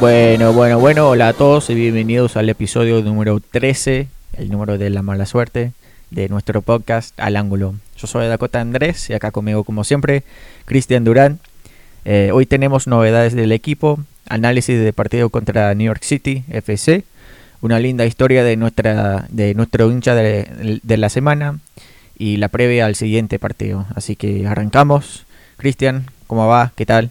Bueno, bueno, bueno, hola a todos y bienvenidos al episodio número 13, el número de la mala suerte de nuestro podcast Al Ángulo. Yo soy Dakota Andrés y acá conmigo como siempre Cristian Durán. Eh, hoy tenemos novedades del equipo, análisis de partido contra New York City FC, una linda historia de nuestra de nuestro hincha de, de la semana y la previa al siguiente partido. Así que arrancamos. Cristian, ¿cómo va? ¿Qué tal?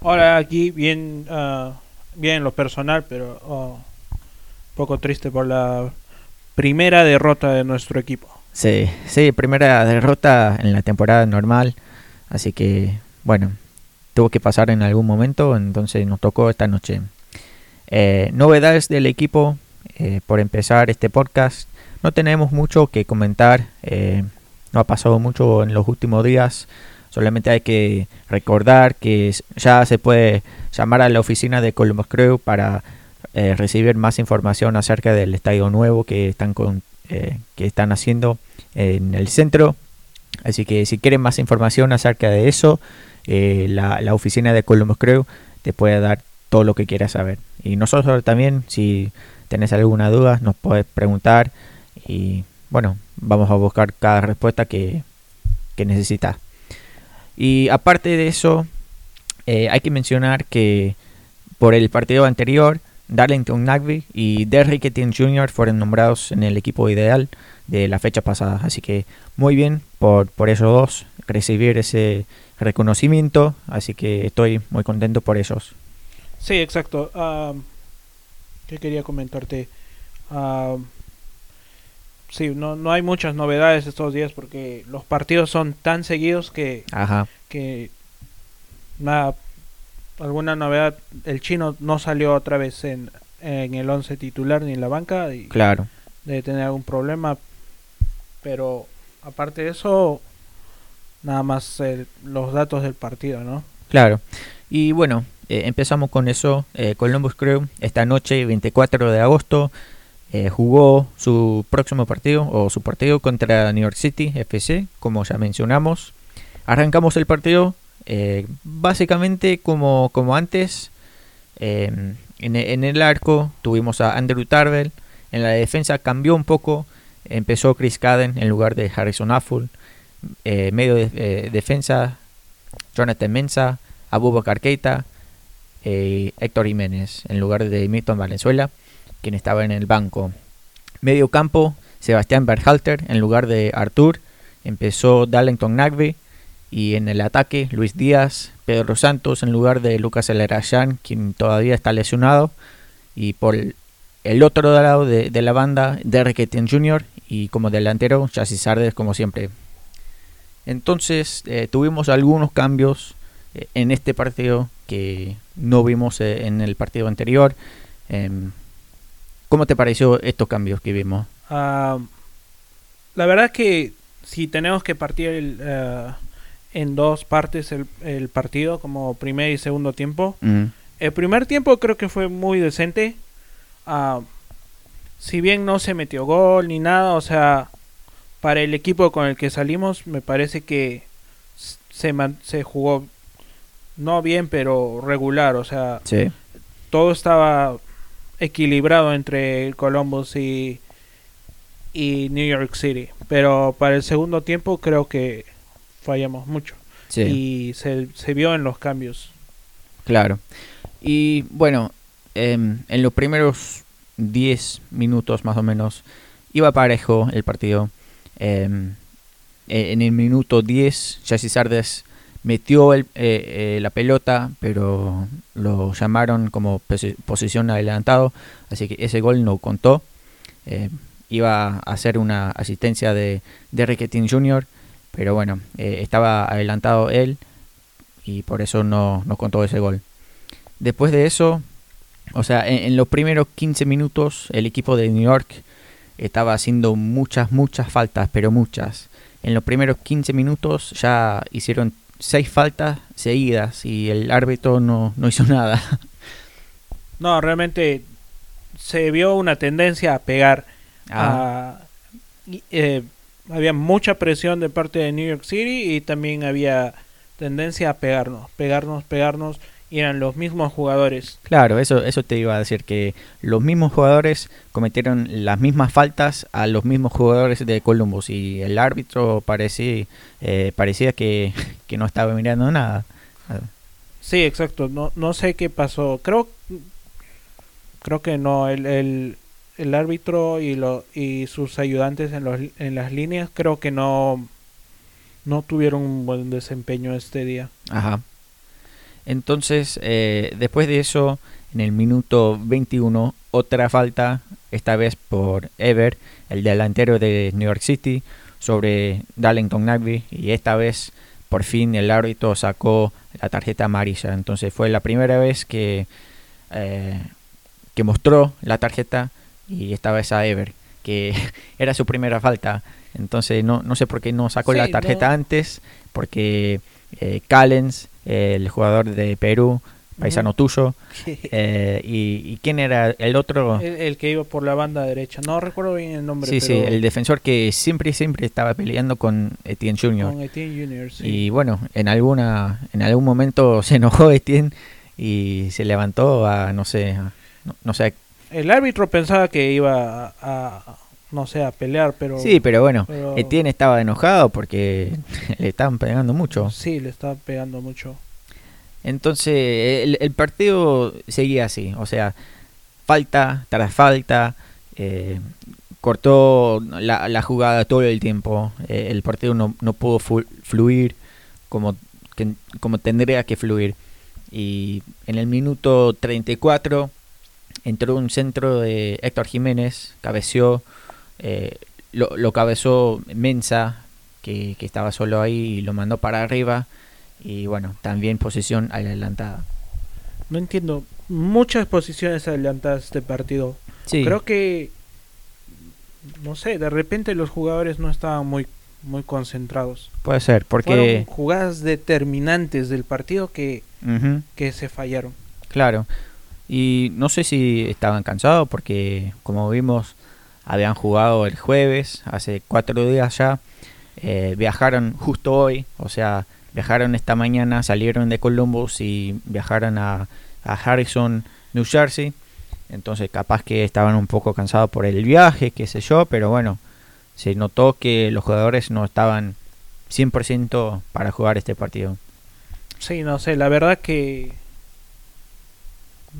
Hola, aquí bien, uh, bien lo personal, pero oh, un poco triste por la primera derrota de nuestro equipo. Sí, sí, primera derrota en la temporada normal, así que bueno, tuvo que pasar en algún momento, entonces nos tocó esta noche. Eh, novedades del equipo, eh, por empezar este podcast, no tenemos mucho que comentar, eh, no ha pasado mucho en los últimos días, solamente hay que recordar que ya se puede llamar a la oficina de Columbus Crew para eh, recibir más información acerca del estadio nuevo que están, con, eh, que están haciendo en el centro. Así que si quieren más información acerca de eso, eh, la, oficina de Columbus Crew te puede dar todo lo que quieras saber. Y nosotros también, si tenés alguna duda, nos puedes preguntar y bueno, vamos a buscar cada respuesta que necesitas. Y aparte de eso, eh, hay que mencionar que por el partido anterior, Darlington Nagby y Derrick Etienne Jr. fueron nombrados en el equipo ideal de la fecha pasada. Así que muy bien por, por esos dos recibir ese reconocimiento. Así que estoy muy contento por ellos. Sí, exacto. Uh, ¿Qué quería comentarte? Uh, sí, no, no hay muchas novedades estos días porque los partidos son tan seguidos que, Ajá. que nada, alguna novedad. El chino no salió otra vez en, en el 11 titular ni en la banca. Y Claro. Debe tener algún problema. Pero aparte de eso, nada más eh, los datos del partido, ¿no? Claro. Y bueno, eh, empezamos con eso. Eh, Columbus Crew esta noche, 24 de agosto, eh, jugó su próximo partido o su partido contra New York City FC, como ya mencionamos. Arrancamos el partido eh, básicamente como, como antes. Eh, en, el arco tuvimos a Andrew Tarvel. En la defensa cambió un poco. Empezó Chris Cadden en lugar de Harrison Affle. Eh, medio de defensa, Jonathan Mensa, Abubakar Keita, Héctor Jiménez en lugar de Milton Valenzuela, quien estaba en el banco. Medio campo, Sebastián Berhalter en lugar de Artur. Empezó Darlington Nagby. Y en el ataque, Luis Díaz, Pedro Santos en lugar de Lucas Elerayán, quien todavía está lesionado. Y por el otro lado de, la banda, Derek Etienne Jr. Y como delantero, Chassis Sardes, como siempre. Entonces, eh, tuvimos algunos cambios eh, en este partido que no vimos eh, en el partido anterior. ¿Cómo te pareció estos cambios que vimos? Uh, la verdad que si tenemos que partir el, uh, en dos partes el, el, partido, como primer y segundo tiempo. El primer tiempo creo que fue muy decente. Uh, si bien no se metió gol ni nada, o sea, para el equipo con el que salimos, me parece que se, man se jugó no bien, pero regular. O sea, sí. todo estaba equilibrado entre Columbus y, y New York City. Pero para el segundo tiempo creo que fallamos mucho. Sí. Y se, se, vio en los cambios. Claro. Y bueno, eh, en los primeros 10 minutos más o menos iba parejo el partido. Eh, en el minuto 10, Chassis Sardes metió el, eh, eh, la pelota, pero lo llamaron como posi posición adelantado, así que ese gol no contó. Eh, iba a hacer una asistencia de, de Riquetín Jr., pero bueno, eh, estaba adelantado él y por eso no, no, contó ese gol. Después de eso, o sea, en, en los primeros 15 minutos, el equipo de New York estaba haciendo muchas, muchas faltas, pero muchas. En los primeros 15 minutos ya hicieron seis faltas seguidas y el árbitro no, no hizo nada. No, realmente se vio una tendencia a pegar. Ah. A, eh, había mucha presión de parte de New York City y también había tendencia a pegarnos, pegarnos, pegarnos. Eran los mismos jugadores. Claro, eso, eso te iba a decir, que los mismos jugadores cometieron las mismas faltas a los mismos jugadores de Columbus y el árbitro parecía, eh, parecía que, que no estaba mirando nada. Sí, exacto. No, no sé qué pasó. Creo, creo que no. El, el, el árbitro y, lo, y sus ayudantes en, los, en las líneas creo que no, no tuvieron un buen desempeño este día. Ajá. Entonces, eh, después de eso, en el minuto 21, otra falta, esta vez por Ever, el delantero de New York City, sobre Darlington Nagby. Y esta vez, por fin, el árbitro sacó la tarjeta amarilla. Entonces, fue la primera vez que, eh, que mostró la tarjeta y esta vez a Ever, que era su primera falta. Entonces no, no sé por qué no sacó Sí, la tarjeta no. antes, porque eh, Callens, eh, el jugador de Perú, paisano tuyo, eh, y, y quién era el otro... el, el que iba por la banda derecha. No recuerdo bien el nombre. Sí, sí, el defensor que siempre, siempre estaba peleando con Etienne Jr. Con Etienne Junior, sí. Y bueno, en alguna en algún momento se enojó Etienne y se levantó a, no sé, a- no, no sé. El árbitro pensaba que iba a, a- no sé, a pelear, pero... Sí, pero bueno, pero- Etienne estaba enojado porque le estaban pegando mucho. Sí, le estaba pegando mucho. Entonces el, el partido seguía así, o sea, falta tras falta, eh, cortó la, la jugada todo el tiempo, eh, el partido no, no pudo fluir como, que- como tendría que fluir. Y en el minuto 34 entró un centro de Héctor Jiménez, cabeció, eh, lo, lo cabezó Mensa, que, que estaba solo ahí y lo mandó para arriba. Y bueno, también posición adelantada. No entiendo. Muchas posiciones adelantadas este partido. Sí, Creo que... No sé, de repente los jugadores no estaban muy, muy concentrados. puede ser, Fueron porque... jugadas determinantes del partido que, que se fallaron. claro. Y no sé si estaban cansados porque, como vimos, habían jugado el jueves, hace cuatro días ya. eh, viajaron justo hoy, o sea, viajaron esta mañana, salieron de Columbus y viajaron a, a Harrison, New Jersey. Entonces, capaz que estaban un poco cansados por el viaje, qué sé yo, pero bueno, se notó que los jugadores no estaban 100% para jugar este partido. Sí, no sé, la verdad que...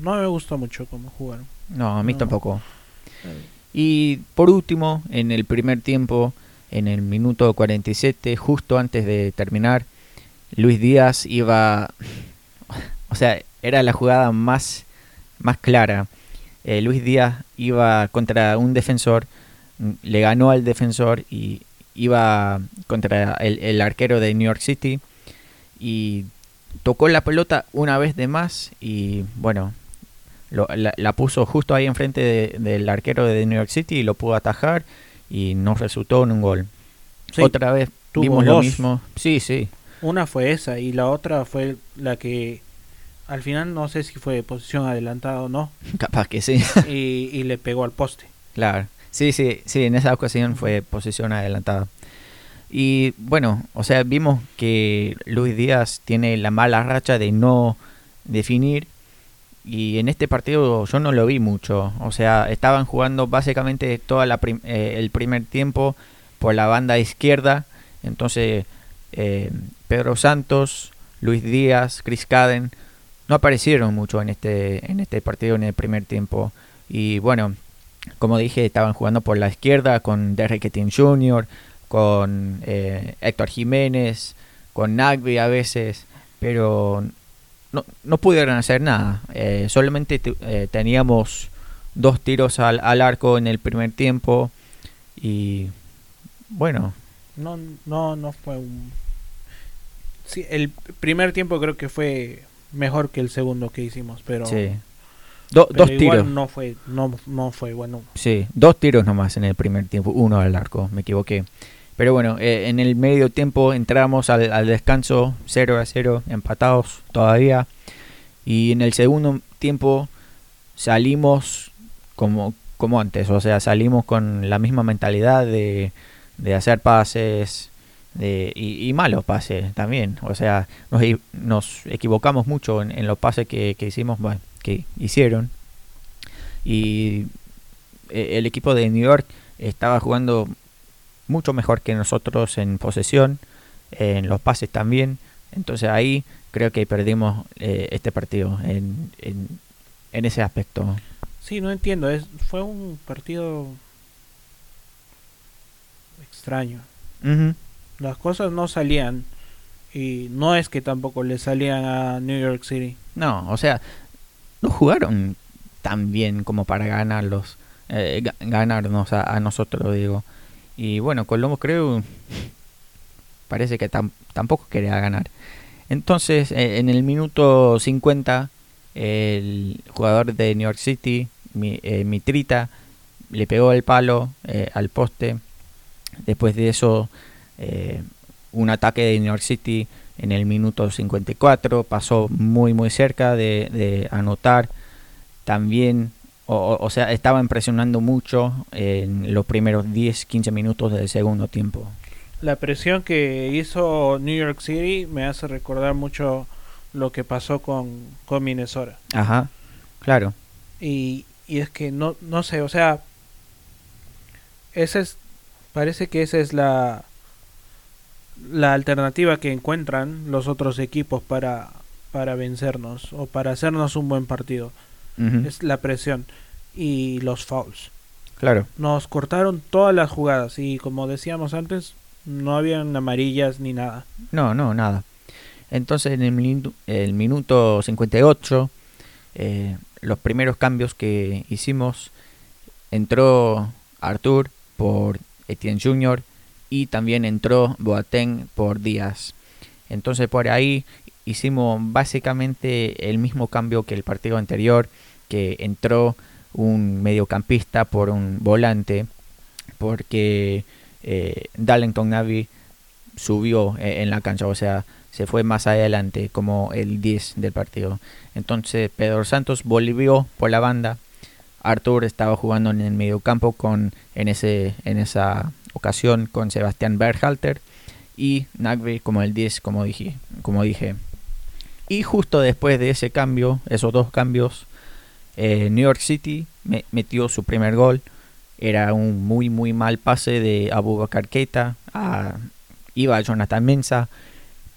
No me gustó mucho cómo jugaron. No, a mí No. tampoco. Y por último, en el primer tiempo, en el minuto 47, justo antes de terminar, Luis Díaz iba, o sea, era la jugada más, más clara. Eh, Luis Díaz iba contra un defensor, mm, le ganó al defensor y iba contra el, el arquero de New York City y tocó la pelota una vez de más y bueno, lo- la, la puso justo ahí enfrente de- del arquero de New York City y lo pudo atajar y no resultó en un gol. Sí, Otra vez tuvo vimos lo mismo. Sí, sí. Una fue esa y la otra fue la que al final no sé si fue posición adelantada o no Capaz que sí. y, y le pegó al poste. claro. Sí, sí, sí, en esa ocasión fue posición adelantada. Y bueno, o sea, vimos que Luis Díaz tiene la mala racha de no definir. Y en este partido yo no lo vi mucho. O sea, estaban jugando básicamente todo el primer tiempo por la banda izquierda. Entonces, eh, Pedro Santos, Luis Díaz, Chris Caden no aparecieron mucho en este, en este partido en el primer tiempo. Y bueno, como dije, estaban jugando por la izquierda con Derrick Etienne Jr., con eh, Héctor Jiménez, con Nagby a veces, pero no, no pudieron hacer nada. Eh, solamente eh, teníamos dos tiros al, al, arco en el primer tiempo y bueno. No, no, no fue un... Sí, el primer tiempo creo que fue mejor que el segundo que hicimos, pero... Sí. Do, pero dos igual tiros. No fue, no, no fue bueno. Sí, dos tiros nomás en el primer tiempo, uno al arco, me equivoqué. Pero bueno, eh, en el medio tiempo entramos al, descanso 0 a 0, empatados todavía. Y en el segundo tiempo salimos como, como antes, o sea, salimos con la misma mentalidad de, de hacer pases, de, y, malos pases también. O sea, nos, nos equivocamos mucho en, los pases que, hicimos, que hicieron. Y eh, el equipo de New York estaba jugando mucho mejor que nosotros en posesión, en los pases también. Entonces ahí creo que perdimos eh, este partido en, en, ese aspecto. Sí, no entiendo. Es, fue un partido extraño. Las cosas no salían. Y no es que tampoco le salían a New York City. No, o sea, no jugaron tan bien como para ganarlos. Eh, ganarnos a, nosotros, digo. Y bueno, Colombo creo parece que tampoco quería ganar. Entonces, eh, en el minuto 50, el jugador de New York City, eh, Mitrita, le pegó el palo al poste. Después de eso, un ataque de New York City en el minuto 54 pasó muy muy cerca de anotar. También o, sea, estaban presionando mucho en los primeros 10-15 minutos del segundo tiempo. La presión que hizo New York City me hace recordar mucho lo que pasó con, con Minnesota. Ajá, claro. Y, y es que no, no sé, o sea, esa es, parece que esa es la, la alternativa que encuentran los otros equipos para, para vencernos o para hacernos un buen partido es la presión y los fouls. Claro. Nos cortaron todas las jugadas y como decíamos antes, no habían amarillas ni nada. No, no, nada. Entonces en el, minuto, el minuto 58, eh, los primeros cambios que hicimos, entró Artur por Etienne Jr. y también entró Boateng por Díaz. Entonces por ahí hicimos básicamente el mismo cambio que el partido anterior, que entró un mediocampista por un volante, porque eh, Darlington Navi subió eh, en la cancha, o sea, se fue más adelante como el 10 del partido. Entonces Pedro Santos volvió por la banda. Artur estaba jugando en el mediocampo con en ese en esa ocasión con Sebastián Berhalter y Nagby como el 10 como dije, como dije. Y justo después de ese cambio, esos dos cambios, eh, New York City metió su primer gol. Era un muy muy mal pase de Abu Bakar Keita. A, iba a Jonathan Mensa.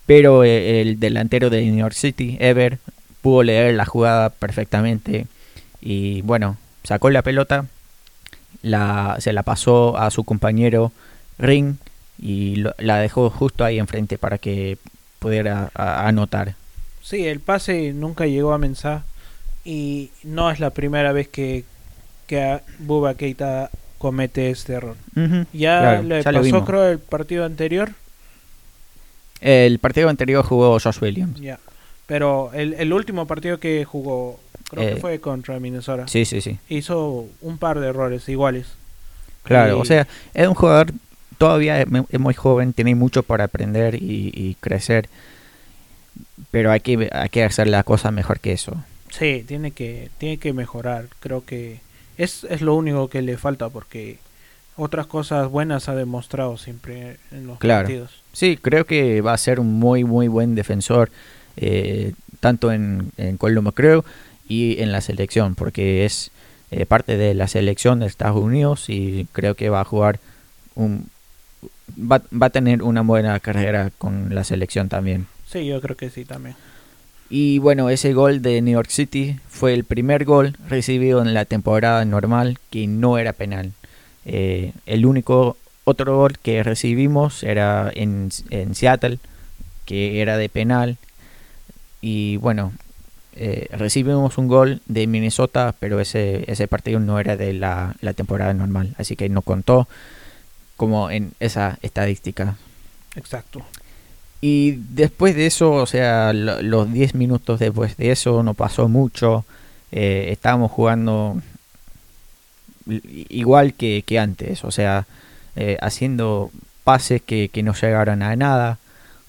Pero eh, el delantero de New York City, Ever, pudo leer la jugada perfectamente. Y bueno, sacó la pelota. La, se la pasó a su compañero Ring. Y la dejó justo ahí enfrente para que pudiera anotar. Sí, el pase nunca llegó a Mensah y no es la primera vez que, que Buba Keita comete este error. Ya le pasó creo el partido anterior. El partido anterior jugó Josh Williams. Ya. Pero el, el, último partido que jugó creo que eh, fue contra Minnesota. Sí, sí, sí. Hizo un par de errores iguales. Claro, o sea, es un jugador todavía es muy joven, tiene mucho para aprender y, y crecer. Pero hay que, hay que hacer la cosa mejor que eso. Sí, tiene que, tiene que mejorar. Creo que es, es lo único que le falta porque otras cosas buenas ha demostrado siempre en los partidos. Sí, creo que va a ser un muy, muy buen defensor, eh, tanto en, en Colombo, creo, y en la selección, porque es eh, parte de la selección de Estados Unidos y creo que va a jugar un. Va, va a tener una buena carrera con la selección también. Sí, yo creo que sí también. Y bueno, ese gol de New York City fue el primer gol recibido en la temporada normal que no era penal. Eh, el único otro gol que recibimos era en, en Seattle, que era de penal. Y bueno, eh, recibimos un gol de Minnesota, pero ese, ese partido no era de la, la temporada normal, así que no contó como en esa estadística. Exacto. Y después de eso, o sea, los 10 minutos después de eso no pasó mucho. Eh, estábamos jugando igual que, antes, o sea, eh, haciendo pases que, no llegaron a nada.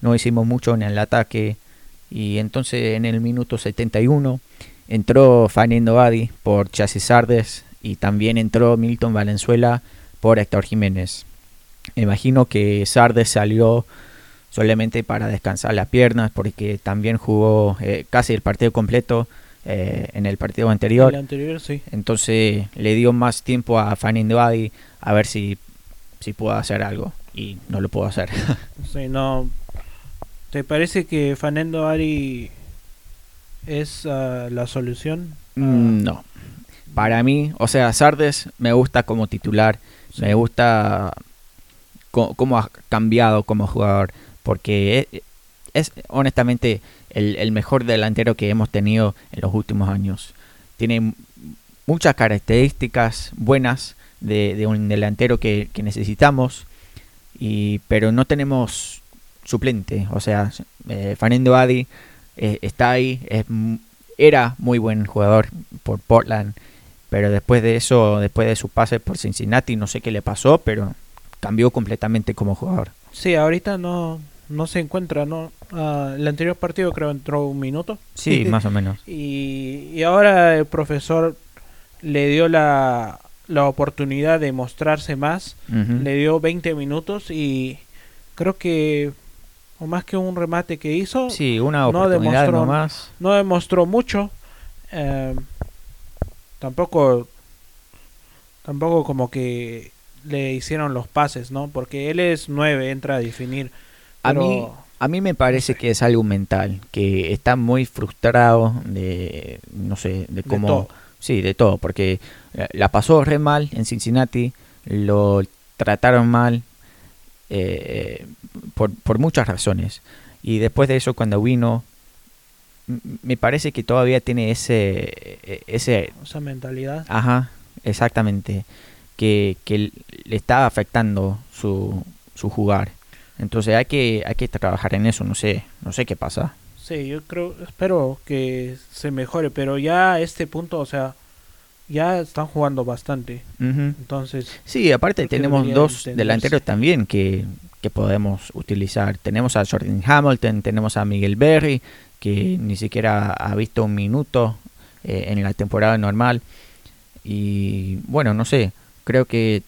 No hicimos mucho en el ataque. Y entonces en el minuto 71 entró Fernando Badi por Chasis Sardes y también entró Milton Valenzuela por Héctor Jiménez. Imagino que Sardes salió solamente para descansar las piernas porque también jugó eh, casi el partido completo eh, en el partido anterior. El anterior, sí. Entonces le dio más tiempo a Fanny Adi a ver si, si puedo hacer algo y no lo puedo hacer. sí, no. ¿Te parece que Fanendo Ari es ah, la solución? Mm, no. Para mí, o sea, Sardes me gusta como titular, me gusta cómo ha cambiado como jugador, porque es, es honestamente el, mejor delantero que hemos tenido en los últimos años. Tiene muchas características buenas de, un delantero que, necesitamos, y, pero no tenemos suplente. O sea, eh, Fernando Adi eh, está ahí, era muy buen jugador por Portland, pero después de eso, después de su pase por Cincinnati, no sé qué le pasó, pero cambió completamente como jugador. Sí, ahorita no, no se encuentra, ¿no? Ah, el anterior partido creo entró un minuto. Sí, más o menos. Y, y, ahora el profesor le dio la, la oportunidad de mostrarse más. Le dio 20 minutos y creo que, o más que un remate que hizo, sí, una oportunidad no demostró, más. No demostró mucho. Eh, tampoco, tampoco como que le hicieron los pases, ¿no? Porque él es 9, entra a definir. A mí, a mí me parece que es algo mental, que está muy frustrado de, no sé, de cómo... Sí, de todo, porque eh, la pasó re mal en Cincinnati, lo trataron mal eh, por, por muchas razones. Y después de eso, cuando vino, me parece que todavía tiene ese... E, ese Esa mentalidad. Ajá, exactamente. Que, que le está afectando su, su jugar. Entonces hay que, hay que trabajar en eso, no sé, no sé qué pasa. Sí, yo creo, espero que se mejore, pero ya a este punto, o sea, ya están jugando bastante. Entonces. Sí, aparte tenemos dos delanteros también que, que, podemos utilizar. Tenemos a Jordan Hamilton, tenemos a Miguel Berry, que ni siquiera ha visto un minuto eh, en la temporada normal. Y bueno, no sé, creo que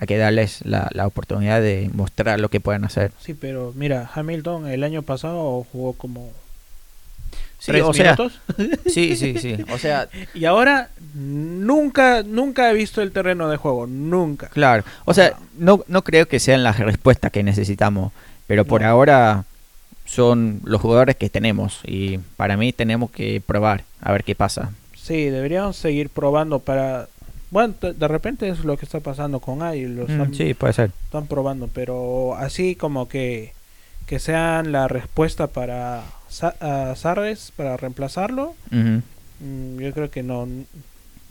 hay que darles la, la, oportunidad de mostrar lo que pueden hacer. Sí, pero mira, Hamilton el año pasado jugó como sí, o minutos. sí, sí, sí. O sea, y ahora nunca, nunca he visto el terreno de juego, nunca. Claro. O sea, no, no creo que sean las respuestas que necesitamos, pero por ahora son los jugadores que tenemos y para mí tenemos que probar a ver qué pasa. Sí, deberíamos seguir probando para bueno, de repente es lo que está pasando con AI. Mm, sí, puede ser. Están probando, pero así como que, que sean la respuesta para Sardes, para reemplazarlo, mm, yo creo que no.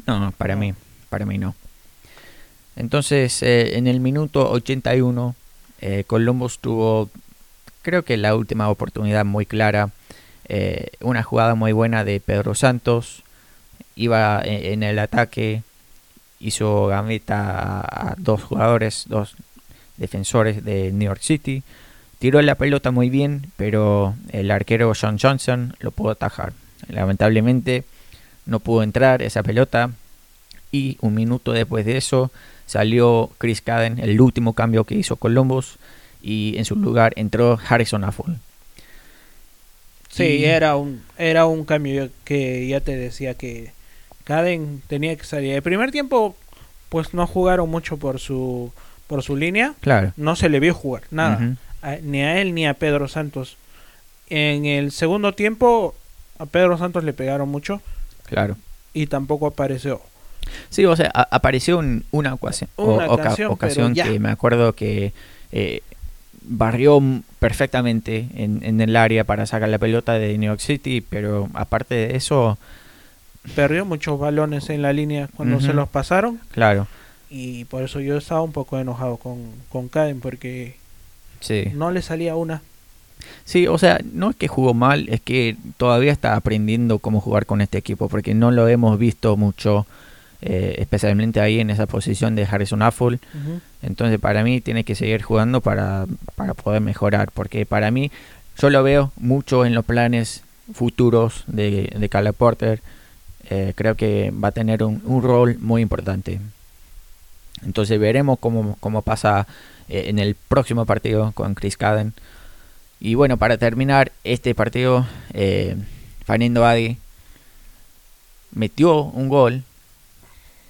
No, para mí, para mí no. Entonces, eh, en el minuto 81, eh, Columbus tuvo, creo que la última oportunidad muy clara, eh, una jugada muy buena de Pedro Santos, iba en el ataque, hizo gambeta a, dos jugadores, dos defensores de New York City. Tiró la pelota muy bien, pero el arquero John Johnson lo pudo atajar. Lamentablemente no pudo entrar esa pelota y un minuto después de eso salió Chris Caden, el último cambio que hizo Columbus, y en su lugar entró Harrison Affle. Sí, era un era un cambio que ya te decía que Caden tenía que salir. El primer tiempo, pues no jugaron mucho por su por su línea. Claro. No se le vio jugar, nada. ni a él ni a Pedro Santos. En el segundo tiempo, a Pedro Santos le pegaron mucho. Claro. Y tampoco apareció. Sí, o sea, apareció una ocasión, ocasión, que me acuerdo que eh, barrió perfectamente en, en, el área para sacar la pelota de New York City, pero aparte de eso, perdió muchos balones en la línea cuando se los pasaron. Claro. Y por eso yo estaba un poco enojado con, con Caden porque sí. no le salía una. Sí, o sea, no es que jugó mal, es que todavía está aprendiendo cómo jugar con este equipo porque no lo hemos visto mucho, eh, especialmente ahí en esa posición de Harrison Affle. Entonces, para mí tiene que seguir jugando para, para poder mejorar porque para mí yo lo veo mucho en los planes futuros de, de Caleb Porter eh, creo que va a tener un, rol muy importante. Entonces veremos cómo, cómo pasa eh, en el próximo partido con Chris Caden. Y bueno, para terminar este partido, eh, Fernando Adi metió un gol,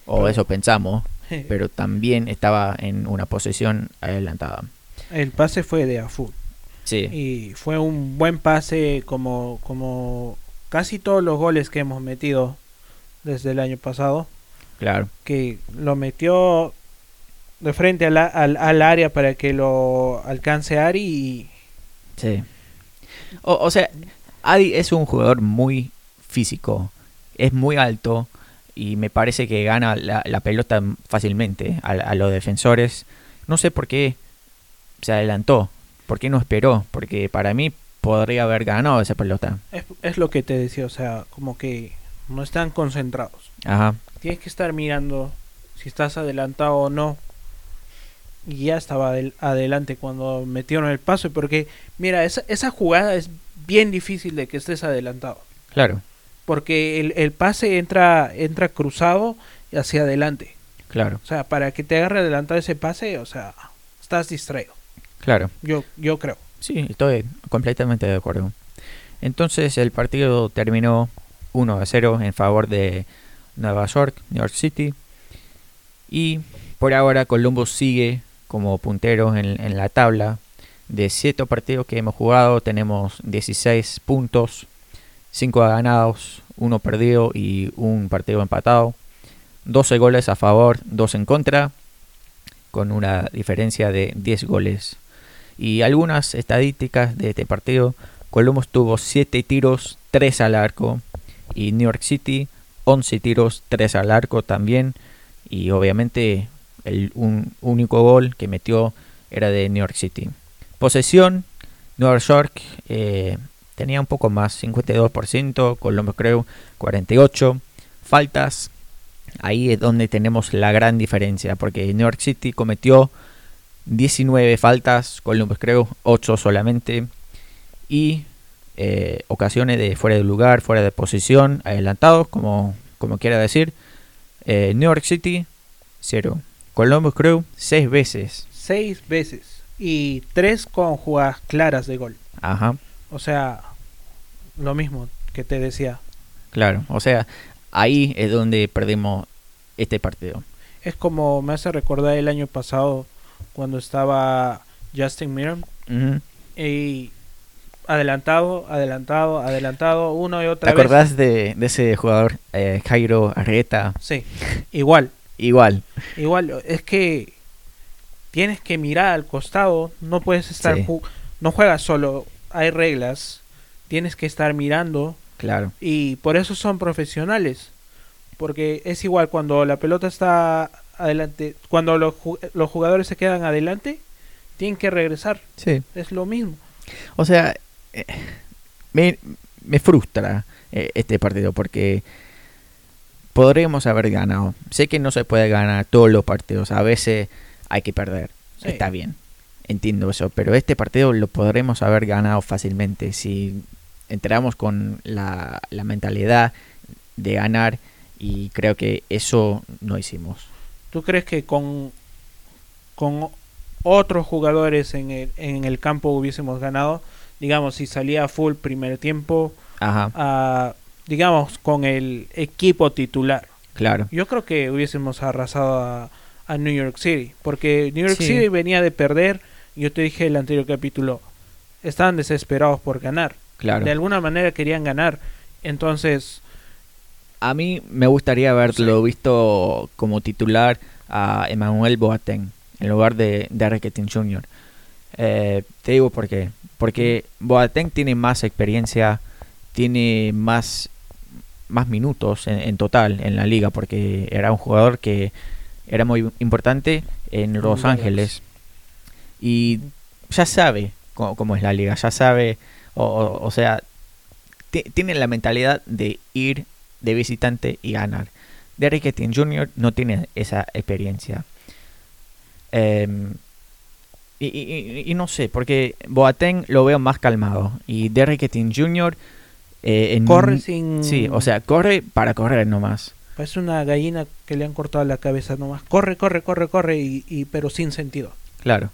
o eso pensamos, pero también estaba en una posición adelantada. El pase fue de Afu. Sí. Y fue un buen pase como, como casi todos los goles que hemos metido desde el año pasado. Claro. Que lo metió de frente al, al, área para que lo alcance Ari y... Sí. O, sea, Adi es un jugador muy físico, es muy alto y me parece que gana la, pelota fácilmente a, a, los defensores. No sé por qué se adelantó, por qué no esperó, porque para mí podría haber ganado esa pelota. Es, es lo que te decía, o sea, como que no están concentrados. Ajá. Tienes que estar mirando si estás adelantado o no y ya estaba adelante cuando metieron el paso. Porque, mira, esa, esa jugada es bien difícil de que estés adelantado. Claro. Porque el, el pase entra, entra cruzado hacia adelante. Claro. O sea, para que te agarre adelantado ese pase, o sea, estás distraído. Claro. Yo, yo creo. Sí, estoy completamente de acuerdo. Entonces el partido terminó 1 a 0 en favor de Nueva York, New York City. Y por ahora Columbus sigue como punteros en, la tabla. De 7 partidos que hemos jugado tenemos 16 puntos, 5 ganados, 1 perdido y un partido empatado. 12 goles a favor, 2 en contra, con una diferencia de 10 goles. Y algunas estadísticas de este partido. Columbus tuvo 7 tiros, 3 al arco. Y New York City 11 tiros, 3 al arco también. Y obviamente el un único gol que metió era de New York City. Posesión, Nueva York eh, tenía un poco más, 52%, Columbus creo 48%. Faltas, ahí es donde tenemos la gran diferencia, porque New York City cometió 19 faltas, Columbus creo 8 solamente. Y eh, ocasiones de fuera de lugar, fuera de posición, adelantados, como, como quiera decir. Eh, New York City, 0. Columbus Crew seis veces. Seis veces. Y tres con jugadas claras de gol. Ajá. O sea, lo mismo que te decía. Claro, o sea, ahí es donde perdimos este partido. Es como me hace recordar el año pasado cuando estaba Justin Mirren. Y adelantado, adelantado, adelantado, uno y otra vez. ¿Te acordás de, ese jugador, eh, Jairo Arrieta? Sí, igual. Igual. Igual, es que tienes que mirar al costado, no puedes estar, no juegas solo, hay reglas, tienes que estar mirando. Claro. Y por eso son profesionales, porque es igual cuando la pelota está adelante, cuando los, los jugadores se quedan adelante, tienen que regresar. Sí. Es lo mismo. O sea, me, me frustra eh, este partido porque podríamos haber ganado. Sé que no se puede ganar todos los partidos, a veces hay que perder. Está bien, entiendo eso, pero este partido lo podremos haber ganado fácilmente si entramos con la, mentalidad de ganar y creo que eso no hicimos. ¿Tú crees que con, con otros jugadores en el, en el campo hubiésemos ganado? Digamos, si salía full primer tiempo, Ajá. A, digamos, con el equipo titular. Claro. Yo creo que hubiésemos arrasado a, New York City, porque New York City venía de perder, yo te dije en el anterior capítulo, estaban desesperados por ganar. Claro. De alguna manera querían ganar. Entonces... A mí me gustaría haberlo visto como titular a Emmanuel Boateng en lugar de Derek Jr. Eh, te digo por qué. Porque Boateng tiene más experiencia, tiene más más minutos en, total en la liga porque era un jugador que era muy importante en Los Ángeles y ya sabe cómo, es la liga, ya sabe, o, sea, tiene la mentalidad de ir de visitante y ganar. Derrick Etienne Jr. no tiene esa experiencia. Em, y, no sé, porque Boateng lo veo más calmado y Derrick Etienne Jr. Eh, corre sin... Sí, o sea, corre para correr nomás. Parece una gallina que le han cortado la cabeza nomás. Corre, corre, corre, corre, y, y pero sin sentido. Claro.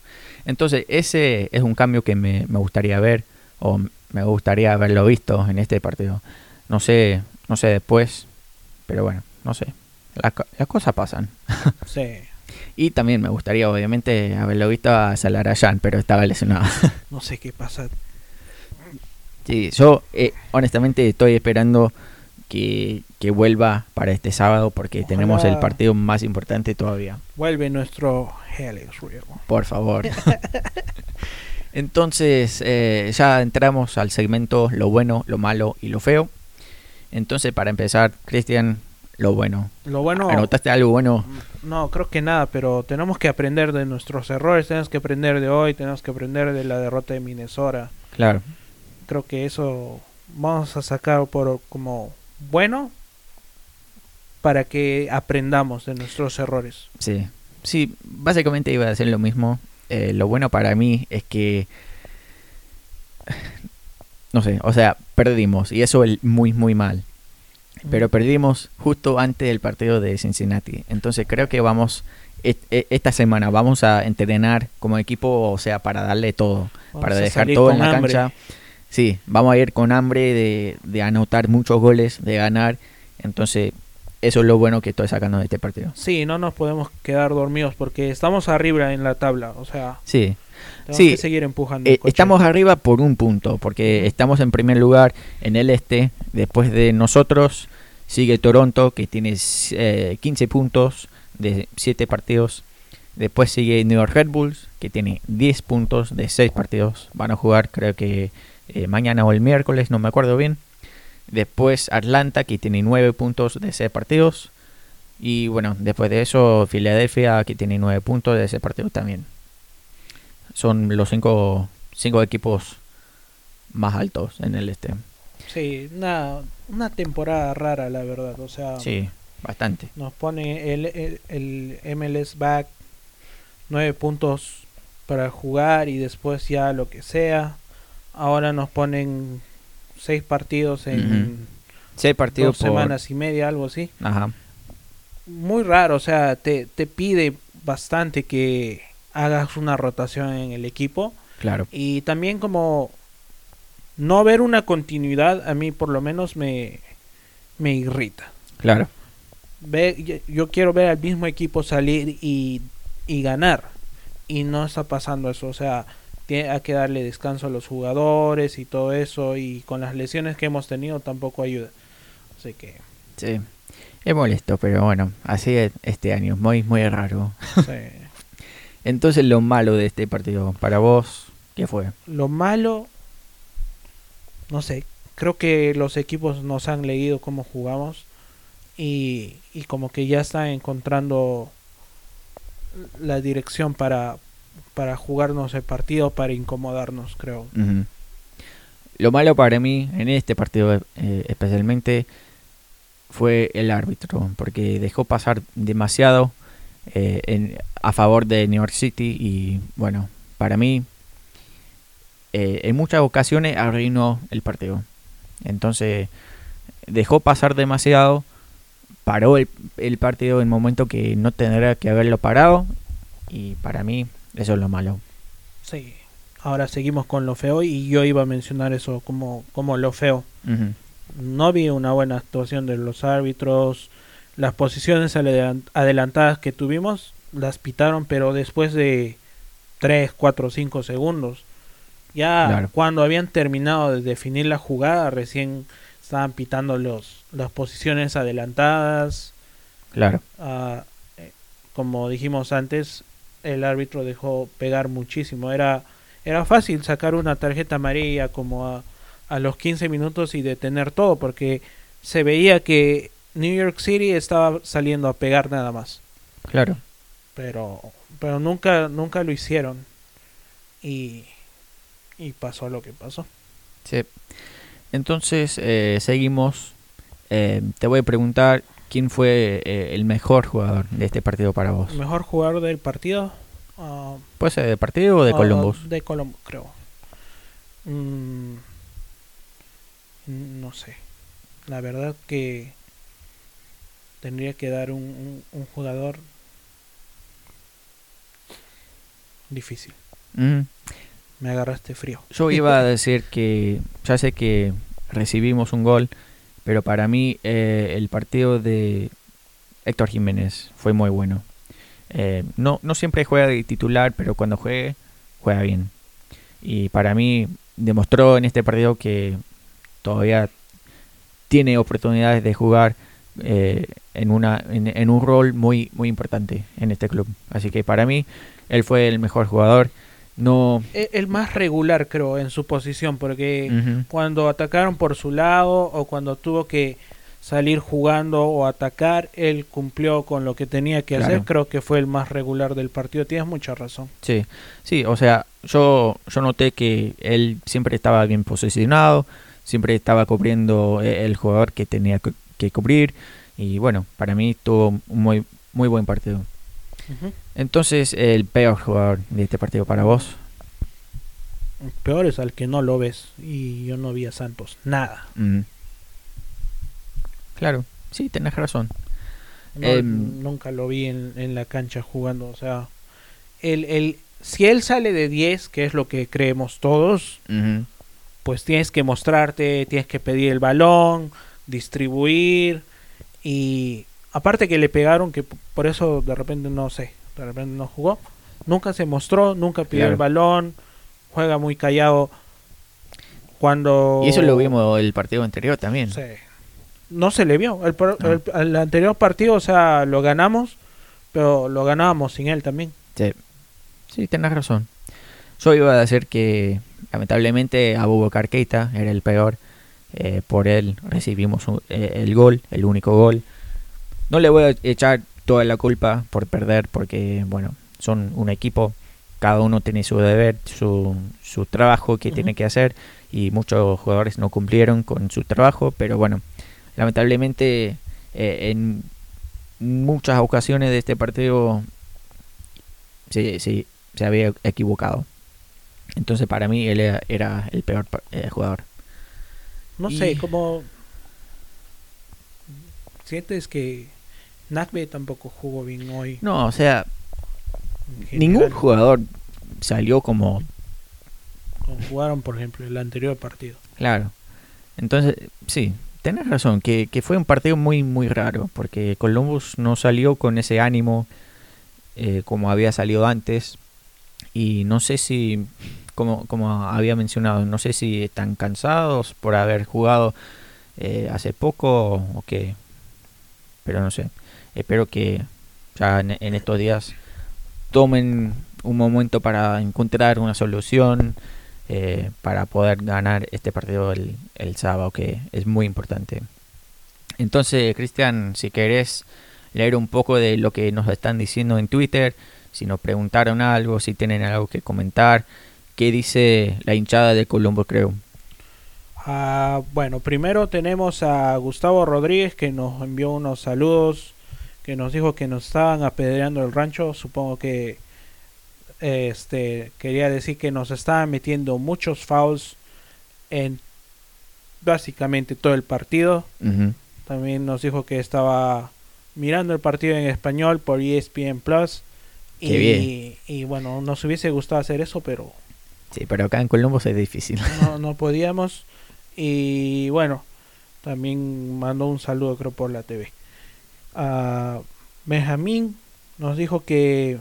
Entonces, ese es un cambio que me, me gustaría ver, o me gustaría haberlo visto en este partido. No sé, no sé después, pero bueno, no sé. Co- las cosas pasan. Sí. Y también me gustaría, obviamente, haberlo visto a Salarayan, pero estaba lesionado. No sé qué pasa. Sí, yo eh, honestamente estoy esperando que, que vuelva para este sábado porque Ojalá. tenemos el partido más importante todavía. Vuelve nuestro Helix Rio. Por favor. Entonces, eh, ya entramos al segmento lo bueno, lo malo y lo feo. Entonces, para empezar, Cristian, lo bueno. Lo bueno. ¿Anotaste algo bueno? No, creo que nada, pero tenemos que aprender de nuestros errores, tenemos que aprender de hoy, tenemos que aprender de la derrota de Minnesota. Claro. Creo que eso vamos a sacar por como bueno para que aprendamos de nuestros errores. Sí. Sí, básicamente iba a decir lo mismo. Eh, lo bueno para mí es que... No sé, o sea, perdimos y eso es muy, muy mal. Pero perdimos justo antes del partido de Cincinnati. Entonces creo que vamos, e- esta semana vamos a entrenar como equipo, o sea, para darle todo, Vamos para dejar todo en la hambre. cancha. Sí, vamos a ir con hambre de, de anotar muchos goles, de ganar. Entonces, eso es lo bueno que estoy sacando de este partido. Sí, no nos podemos quedar dormidos porque estamos arriba en la tabla, o sea, Sí, Sí, que seguir empujando. Eh, estamos arriba por un punto, porque estamos en primer lugar en el este. Después de nosotros sigue Toronto, que tiene eh, 15 puntos de 7 partidos. Después sigue New York Red Bulls, que tiene 10 puntos de 6 partidos. Van a jugar creo que eh, mañana o el miércoles, no me acuerdo bien. Después Atlanta, que tiene 9 puntos de 6 partidos. Y bueno, después de eso Filadelfia, que tiene 9 puntos de 6 partidos también son los cinco, cinco equipos más altos en el este. Sí, una, una temporada rara, la verdad, o sea, Sí, bastante. nos pone el, el, el MLS back 9 puntos para jugar y después ya lo que sea. Ahora nos ponen 6 partidos en Seis partidos dos por... semanas y media, algo así. Ajá, Muy raro, o sea, te, te pide bastante que hagas una rotación en el equipo. claro. Y también como no ver una continuidad, a mí por lo menos me, me irrita. Claro. Ve, yo, yo quiero ver al mismo equipo salir y, y ganar. Y no está pasando eso. O sea, tiene, hay que darle descanso a los jugadores y todo eso. Y con las lesiones que hemos tenido tampoco ayuda. Así que, Sí. Es molesto, pero bueno, así es este año, muy, muy raro. sí. Entonces lo malo de este partido, para vos, ¿qué fue? Lo malo, no sé, creo que los equipos nos han leído cómo jugamos y, y como que ya están encontrando la dirección para, para jugarnos el partido, para incomodarnos, creo. Lo malo para mí en este partido eh, especialmente fue el árbitro, porque dejó pasar demasiado eh, a favor de New York City y bueno, para mí eh, en muchas ocasiones arruinó el partido. Entonces dejó pasar demasiado, paró el, el partido en un momento que no tendría que haberlo parado y para mí eso es lo malo. Sí. Ahora seguimos con lo feo y yo iba a mencionar eso como, como lo feo. No vi una buena actuación de los árbitros. Las posiciones adelan- adelantadas que tuvimos las pitaron, pero después de 3, 4, 5 segundos. Ya Claro. cuando habían terminado de definir la jugada, recién estaban pitando los, las posiciones adelantadas. Claro. Ah, eh, como dijimos antes, el árbitro dejó pegar muchísimo. Era, era fácil sacar una tarjeta amarilla como a, a los 15 minutos y detener todo, porque se veía que New York City estaba saliendo a pegar nada más. Claro. Pero, pero nunca, nunca lo hicieron. Y, y pasó lo que pasó. Sí. Entonces, eh, seguimos. Eh, te voy a preguntar quién fue eh, el mejor jugador de este partido para vos. El mejor jugador del partido. ah, ¿Puede ser de partido o de Ah, Columbus? De Columbus, creo. Mm, no sé. La verdad que tendría que dar un, un, un jugador difícil. Mm. Me agarraste frío. Yo iba a decir que ya sé que recibimos un gol, pero para mí eh, el partido de Héctor Jiménez fue muy bueno. Eh, no, no siempre juega de titular, pero cuando juegue, juega bien. Y para mí demostró en este partido que todavía tiene oportunidades de jugar eh, en, una, en, en un rol muy, muy importante en este club. Así que para mí, él fue el mejor jugador. No, E- El más regular, creo, en su posición, porque cuando atacaron por su lado o cuando tuvo que salir jugando o atacar, él cumplió con lo que tenía que hacer. Creo que fue el más regular del partido. Tienes mucha razón. Sí, sí, o sea, yo, yo noté que él siempre estaba bien posicionado, siempre estaba cubriendo eh, el jugador que tenía que, que cubrir y bueno, para mí tuvo un muy, muy buen partido. Entonces, el peor jugador de este partido para vos. Peor es al que no lo ves. Y yo no vi a Santos. Nada. Claro, sí, tenés razón. No, Em, nunca lo vi en, en la cancha jugando. O sea, el, el, si él sale de 10, que es lo que creemos todos, pues tienes que mostrarte, tienes que pedir el balón, distribuir y aparte que le pegaron que por eso de repente no sé, de repente no jugó, nunca se mostró, nunca pidió el balón, juega muy callado cuando Y eso lo vimos el partido anterior también. Sí. no se le vio, el, pro- No. el- el anterior partido, o sea, lo ganamos, pero lo ganábamos sin él también. Sí, sí, tenés razón. Yo iba a decir que lamentablemente Abubakar Keita era el peor. eh, por él recibimos un- eh, el gol, el único gol. No le voy a echar toda la culpa por perder porque, bueno, son un equipo. Cada uno tiene su deber, su, su trabajo que tiene que hacer y muchos jugadores no cumplieron con su trabajo, pero bueno, lamentablemente eh, en muchas ocasiones de este partido sí, sí, se había equivocado. Entonces para mí él era, era el peor eh, jugador. No Y- sé, como sientes que Nakbe tampoco jugó bien hoy. No, o sea, ningún jugador salió como como jugaron, por ejemplo, el anterior partido. Claro. Entonces, sí, tenés razón, que, que fue un partido muy, muy raro, porque Columbus no salió con ese ánimo eh, como había salido antes. Y no sé si, como, como había mencionado, no sé si están cansados por haber jugado eh, hace poco o qué. Pero no sé. Espero que ya en, estos días tomen un momento para encontrar una solución eh, para poder ganar este partido el, el sábado, que es muy importante. Entonces, Cristian, si querés leer un poco de lo que nos están diciendo en Twitter, si nos preguntaron algo, si tienen algo que comentar, qué dice la hinchada de Colombo, creo. Ah, bueno, primero tenemos a Gustavo Rodríguez que nos envió unos saludos, que nos dijo que nos estaban apedreando el rancho. Supongo que este quería decir que nos estaban metiendo muchos fouls en básicamente todo el partido. También nos dijo que estaba mirando el partido en español por ESPN Plus. Qué y, bien. y bueno, nos hubiese gustado hacer eso, pero Sí, pero acá en Colombo es difícil. no, no podíamos. Y bueno, también mandó un saludo creo por la TV. Ah, Benjamín nos dijo que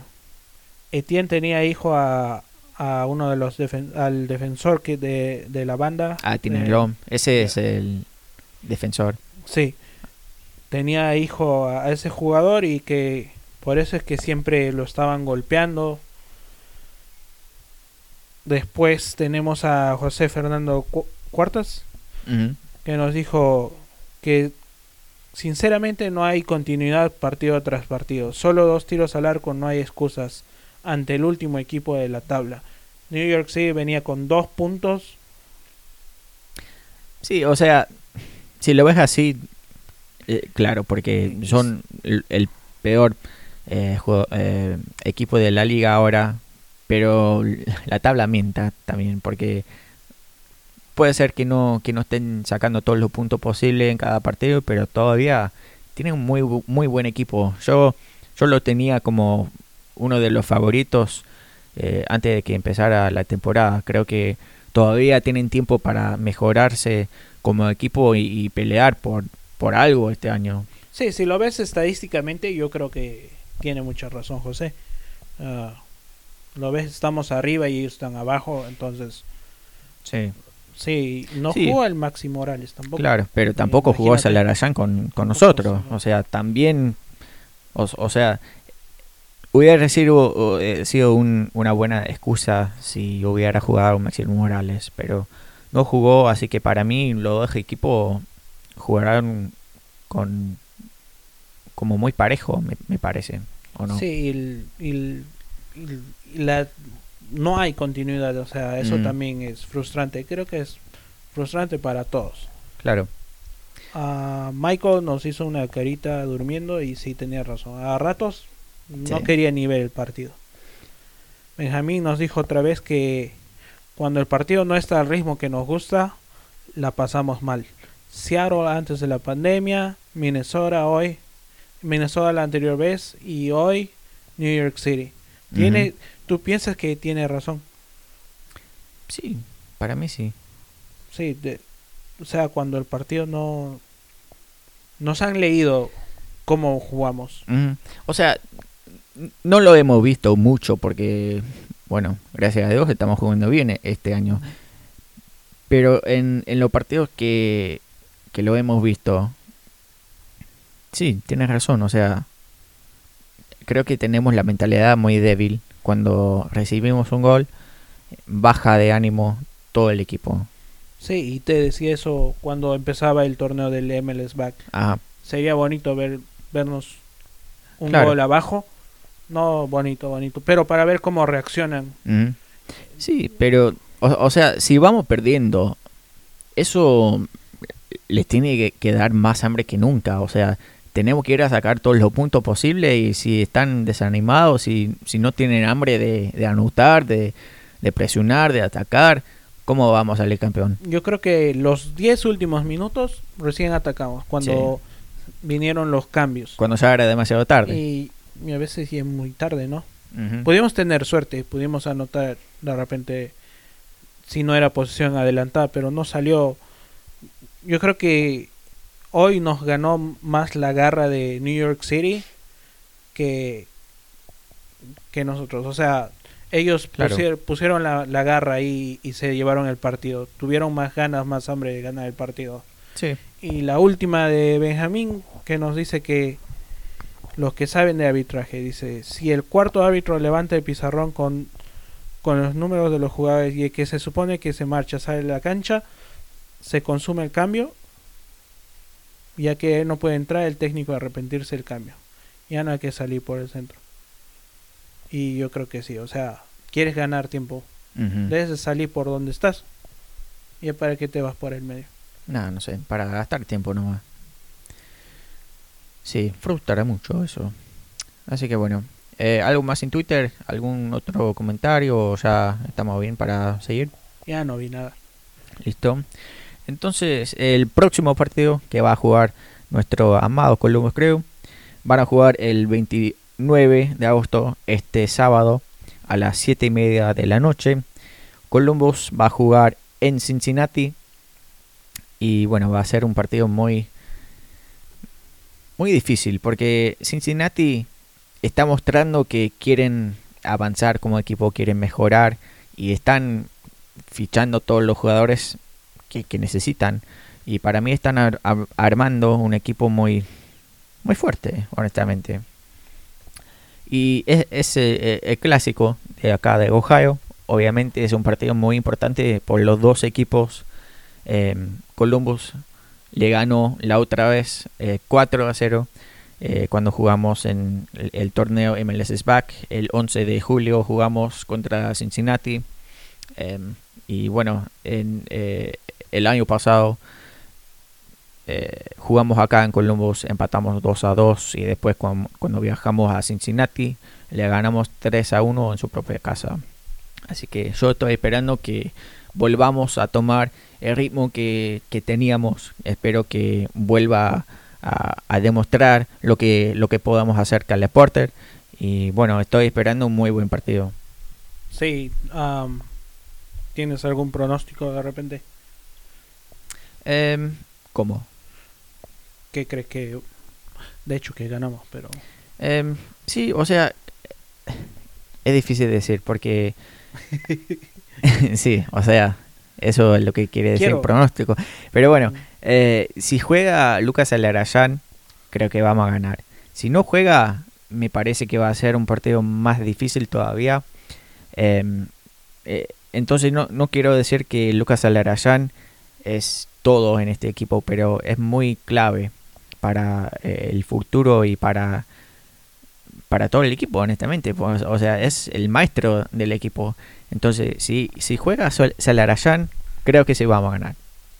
Etienne tenía hijo a, a uno de los defen- al defensor que de, de la banda. Ah, tiene Eh. Ese es el defensor. Sí. Tenía hijo a, a ese jugador y que por eso es que siempre lo estaban golpeando. Después tenemos a José Fernando Cu- Cuartas que nos dijo que sinceramente no hay continuidad partido tras partido. Solo dos tiros al arco, no hay excusas ante el último equipo de la tabla. New York City venía con dos puntos. Sí, o sea, si lo ves así, eh, claro, porque son el, el peor eh, juego- eh, equipo de la liga ahora, pero la tabla mienta también, porque puede ser que no, que no estén sacando todos los puntos posibles en cada partido, pero todavía tiene un muy, muy buen equipo. Yo, yo lo tenía como uno de los favoritos eh, antes de que empezara la temporada. Creo que todavía tienen tiempo para mejorarse como equipo y, pelear por, por algo este año. Sí, si lo ves estadísticamente, yo creo que tiene mucha razón José. Ah, lo ves, estamos arriba y ellos están abajo, entonces... Sí. Sí, no jugó el Maxi Morales tampoco. Claro, pero tampoco jugó Salarayán con, con nosotros. O sea, también... O, sea, hubiera sido, eh, sido una buena excusa si hubiera jugado Maxi Morales, pero no jugó, así que para mí los dos equipos jugaron con como muy parejo, me, parece, ¿o no? Sí, y, la, no hay continuidad, o sea, eso mm. también es frustrante. Creo que es frustrante para todos. Claro. Uh, Michael nos hizo una carita durmiendo y sí tenía razón. A ratos no quería ni ver el partido. Benjamín nos dijo otra vez que cuando el partido no está al ritmo que nos gusta, la pasamos mal. Seattle antes de la pandemia, Minnesota hoy, Minnesota la anterior vez y hoy New York City. Tiene, ¿Tú piensas que tiene razón? Sí, para mí sí. Sí, o sea, cuando el partido no... Nos han leído cómo jugamos. O sea, no lo hemos visto mucho porque, bueno, gracias a Dios estamos jugando bien este año. Pero en, en los partidos que, que lo hemos visto, sí, tienes razón. O sea, creo que tenemos la mentalidad muy débil. Cuando recibimos un gol, baja de ánimo todo el equipo. Sí, y te decía eso cuando empezaba el torneo del MLS Back. Sería bonito ver vernos un gol abajo. No, bonito, bonito. Pero para ver cómo reaccionan. Sí, pero, o, sea, si vamos perdiendo, eso les tiene que, que dar más hambre que nunca. O sea, tenemos que ir a sacar todos los puntos posibles y si están desanimados, si, si no tienen hambre de, de anotar, de, presionar, de atacar, ¿cómo vamos a salir campeón? Yo creo que los 10 últimos minutos recién atacamos, cuando vinieron los cambios. Cuando ya era demasiado tarde. Y, a veces sí es muy tarde, ¿no? Pudimos tener suerte, pudimos anotar de repente si no era posición adelantada, pero no salió. Yo creo que hoy nos ganó más la garra de New York City que, que nosotros. O sea, ellos pusieron, la, garra ahí y se llevaron el partido. Tuvieron más ganas, más hambre de ganar el partido. Sí. Y la última de Benjamín, que nos dice que los que saben de arbitraje, dice, si el cuarto árbitro levanta el pizarrón con, con los números de los jugadores y que se supone que se marcha, sale de la cancha, se consume el cambio ya que no puede entrar el técnico a arrepentirse del cambio. Ya no hay que salir por el centro. Y yo creo que sí, o sea, quieres ganar tiempo, debes salir por donde estás. ¿Y para qué te vas por el medio? No, no sé, para gastar tiempo nomás. Sí, frustrará mucho eso. Así que bueno, eh, ¿algo más en Twitter? ¿Algún otro comentario? ¿Ya estamos bien para seguir? Ya no vi nada. Listo. Entonces, el próximo partido que va a jugar nuestro amado Columbus Crew, van a jugar el 29 de agosto, este sábado, a las 7 y media de la noche. Columbus va a jugar en Cincinnati. Y bueno, va a ser un partido muy, muy difícil porque Cincinnati está mostrando que quieren avanzar como equipo, quieren mejorar y están fichando todos los jugadores que, necesitan. Y para mí están armando un equipo muy, muy fuerte, honestamente. Y es, eh, el clásico de acá de Ohio. Obviamente es un partido muy importante por los dos equipos. Em, Columbus le ganó la otra vez 4 eh, a 0 eh, cuando jugamos en el, torneo MLS Back. El 11 de julio jugamos contra Cincinnati. Em, y bueno, en, el año pasado eh, jugamos acá en Columbus, empatamos 2 a 2 y después cuando, viajamos a Cincinnati le ganamos 3 a 1 en su propia casa. Así que yo estoy esperando que volvamos a tomar el ritmo que, teníamos. Espero que vuelva a, demostrar lo que, lo que podamos hacer Caleb Porter. Y bueno, estoy esperando un muy buen partido. Sí, ¿tienes algún pronóstico de repente? Eh, ¿Cómo? ¿Qué crees que.? De hecho, que ganamos, pero. Em, sí, o sea. Es difícil decir porque. sí, o sea. Eso es lo que quiere decir pronóstico. Pero bueno, mm. eh, si juega Lucas Alarayán, creo que vamos a ganar. Si no juega, me parece que va a ser un partido más difícil todavía. Em, eh, entonces no, no quiero decir que Lucas Alarayán es todo en este equipo, pero es muy clave para eh, el futuro y para para todo el equipo, honestamente. Pues, o sea, es el maestro del equipo. Entonces, si, si juega Salarayan, creo que sí vamos a ganar.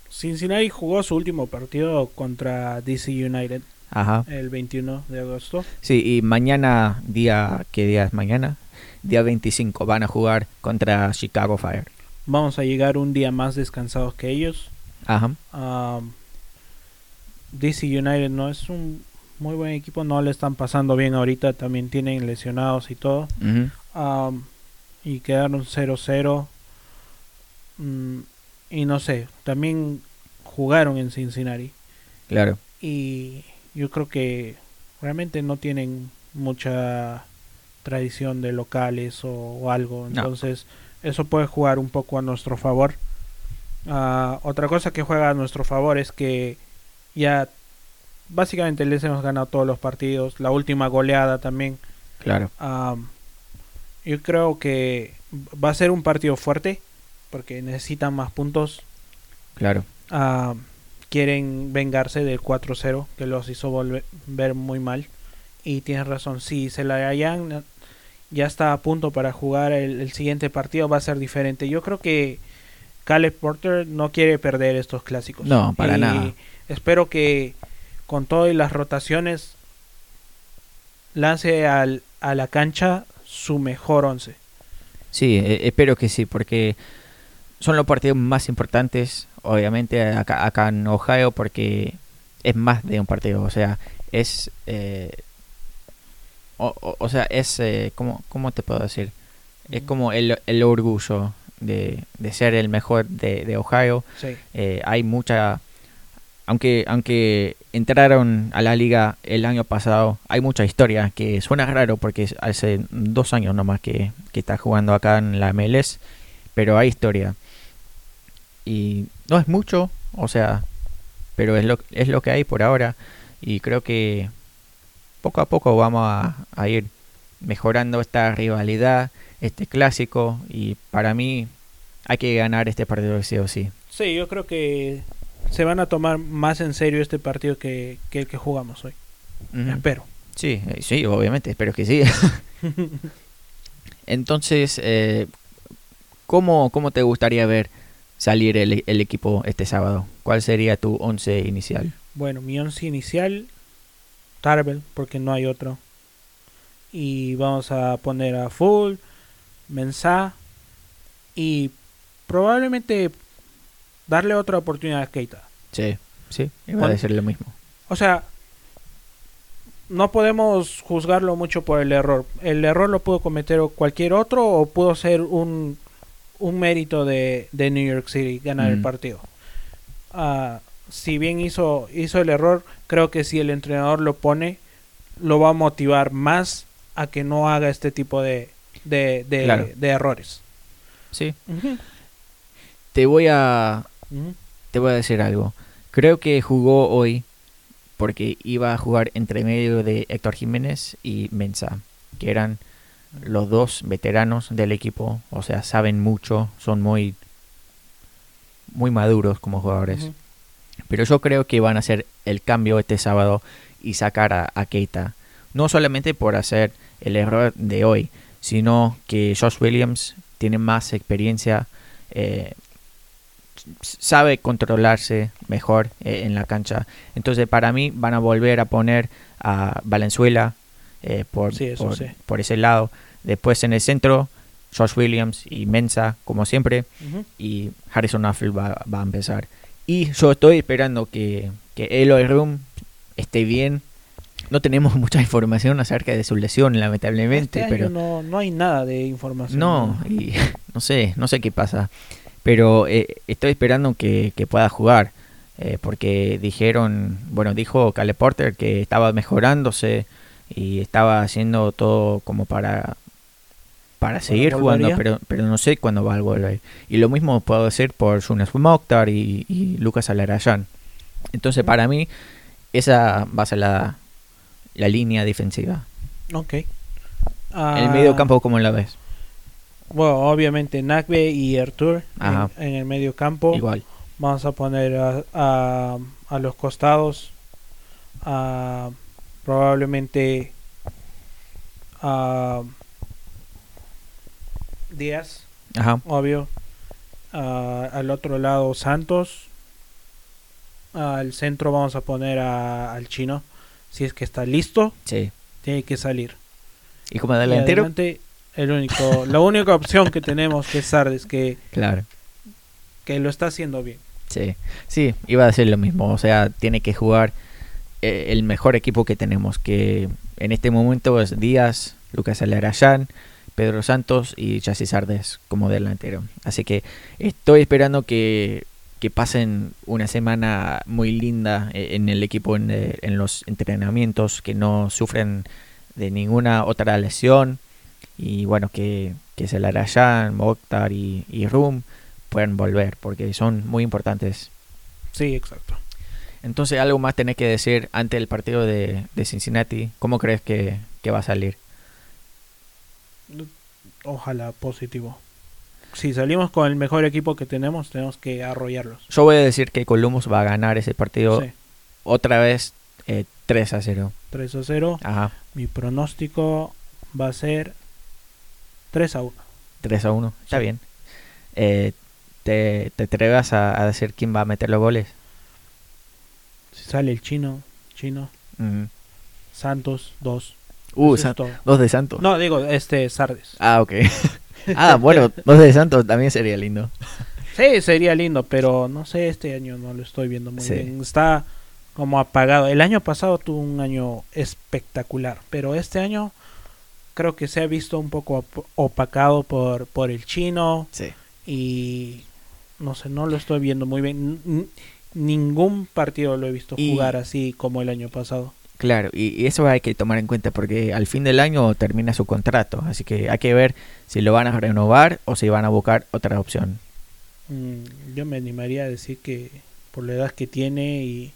Cincinnati jugó su último partido contra DC United el 21 de agosto. Sí, y mañana, día, ¿qué día es mañana? Día 25, van a jugar contra Chicago Fire. Vamos a llegar un día más descansados que ellos. Ajá. DC United no es un muy buen equipo, no le están pasando bien ahorita, también tienen lesionados y todo. y quedaron 0-0. Mm, y no sé, también jugaron en Cincinnati. Claro. Y yo creo que realmente no tienen mucha tradición de locales o, algo. Entonces, eso puede jugar un poco a nuestro favor. Ah, otra cosa que juega a nuestro favor es que ya básicamente les hemos ganado todos los partidos. La última goleada también. Claro. yo creo que va a ser un partido fuerte porque necesitan más puntos. Claro. quieren vengarse del 4-0 que los hizo volver ver muy mal. Y tienes razón, si se la hayan ya está a punto para jugar el, el, siguiente partido, va a ser diferente. Yo creo que Caleb Porter no quiere perder estos clásicos. No, para nada. Espero que con todas las rotaciones lance al, a la cancha su mejor once. Sí, e, espero que sí, porque son los partidos más importantes, obviamente, acá, acá en Ohio, porque es más de un partido. O sea, es. Eh, o, sea, es. Eh, ¿cómo, ¿Cómo te puedo decir? Es como el, el orgullo de, ser el mejor de, Ohio. Eh, hay mucha, aunque, aunque entraron a la liga el año pasado, hay mucha historia que suena raro porque hace dos años nomás que, que está jugando acá en la MLS, pero hay historia. Y no es mucho, o sea, pero es lo, es lo que hay por ahora y creo que poco a poco vamos a, a ir mejorando esta rivalidad, este clásico y para mí hay que ganar este partido sí o sí. Sí, yo creo que se van a tomar más en serio este partido que, el que jugamos hoy. Espero. Sí, eh, sí, obviamente, espero que sí. Entonces, eh, ¿cómo, ¿cómo te gustaría ver salir el, el, equipo este sábado? ¿Cuál sería tu once inicial? Bueno, mi once inicial, Tarbell, porque no hay otro. Y vamos a poner a Full, Mensah y probablemente darle otra oportunidad a Keita. Sí, sí, iba a decir lo mismo. O sea, no podemos juzgarlo mucho por el error. El error lo pudo cometer cualquier otro o pudo ser un, un mérito de, de New York City ganar el partido. Uh, si bien hizo, hizo el error, creo que si el entrenador lo pone, lo va a motivar más a que no haga este tipo de, de, de, errores. Sí. Te voy a te voy a decir algo. Creo que jugó hoy porque iba a jugar entre medio de Héctor Jiménez y Mensa, que eran los dos veteranos del equipo, o sea, saben mucho, son muy muy maduros como jugadores. Pero yo creo que van a hacer el cambio este sábado y sacar a, Keita. No solamente por hacer el error de hoy, sino que Josh Williams tiene más experiencia eh, sabe controlarse mejor eh, en la cancha. Entonces para mí van a volver a poner a Valenzuela eh, por, por, ese lado. Después en el centro, Josh Williams y Mensa, como siempre. Y Harrison Affle va, a empezar. Y yo estoy esperando que, que Eloy Room esté bien. No tenemos mucha información acerca de su lesión, lamentablemente, Este pero no, no hay nada de información. no, y no sé, no sé qué pasa. Pero eh, estoy esperando que, que pueda jugar. eh, porque dijeron, bueno, dijo Cale Porter que estaba mejorándose y estaba haciendo todo como para para seguir jugando, pero, pero no sé cuándo va a volver. Y lo mismo puedo decir por Jonas Mokhtar y, y Lucas Alarayan. Entonces, para mí, esa va a ser la, la línea defensiva. Ok. El Ah, medio campo, ¿cómo la ves? Bueno, obviamente Nagbe y Artur en, en el medio campo. Igual. Vamos a poner a, a, a los costados. a probablemente a Díaz, Ajá. obvio. al otro lado Santos. Al centro vamos a poner a- al chino. Si es que está listo, Sí. tiene que salir. ¿Y como delantero? adelante, el único, la única opción que tenemos que es Sardes, que, Claro. que lo está haciendo bien. Sí, sí, iba a decir lo mismo. O sea, tiene que jugar eh, el mejor equipo que tenemos, que en este momento es Díaz, Lucas Alarayán, Pedro Santos y Chassis Sardes como delantero. Así que estoy esperando que, que pasen una semana muy linda eh, en el equipo, en, eh, en los entrenamientos, que no sufren de ninguna otra lesión. Y bueno, que, que Alarayán, Mokhtar y, y Rum puedan volver, porque son muy importantes. Sí, exacto. Entonces, algo más tenés que decir ante el partido de, de Cincinnati. ¿Cómo crees que, que va a salir? Ojalá positivo. Si salimos con el mejor equipo que tenemos, tenemos que arrollarlos. Yo voy a decir que Columbus va a ganar ese partido Sí, otra vez eh, 3 a 0. 3 a 0. Ajá, Mi pronóstico va a ser 3 a 1. 3 a 1. Está Sí. bien. Eh, ¿te, ¿Te atreves a, a decir quién va a meter los goles? Si sale el chino, chino, Mm. Santos, 2. Uh, San- dos de Santos. No, digo, este, Sardes. Ah, ok. ah, bueno, dos de Santos también sería lindo. Sí, sería lindo, pero no sé, este año no lo estoy viendo muy Sí. bien. Está como apagado. El año pasado tuvo un año espectacular, pero este año creo que se ha visto un poco op- opacado por, por el chino Sí. y no sé, no lo estoy viendo muy bien. N- ningún partido lo he visto Y- jugar así como el año pasado. Claro, y, eso hay que tomar en cuenta porque al fin del año termina su contrato, así que hay que ver si lo van a renovar o si van a buscar otra opción. Mm, yo me animaría a decir que por la edad que tiene y,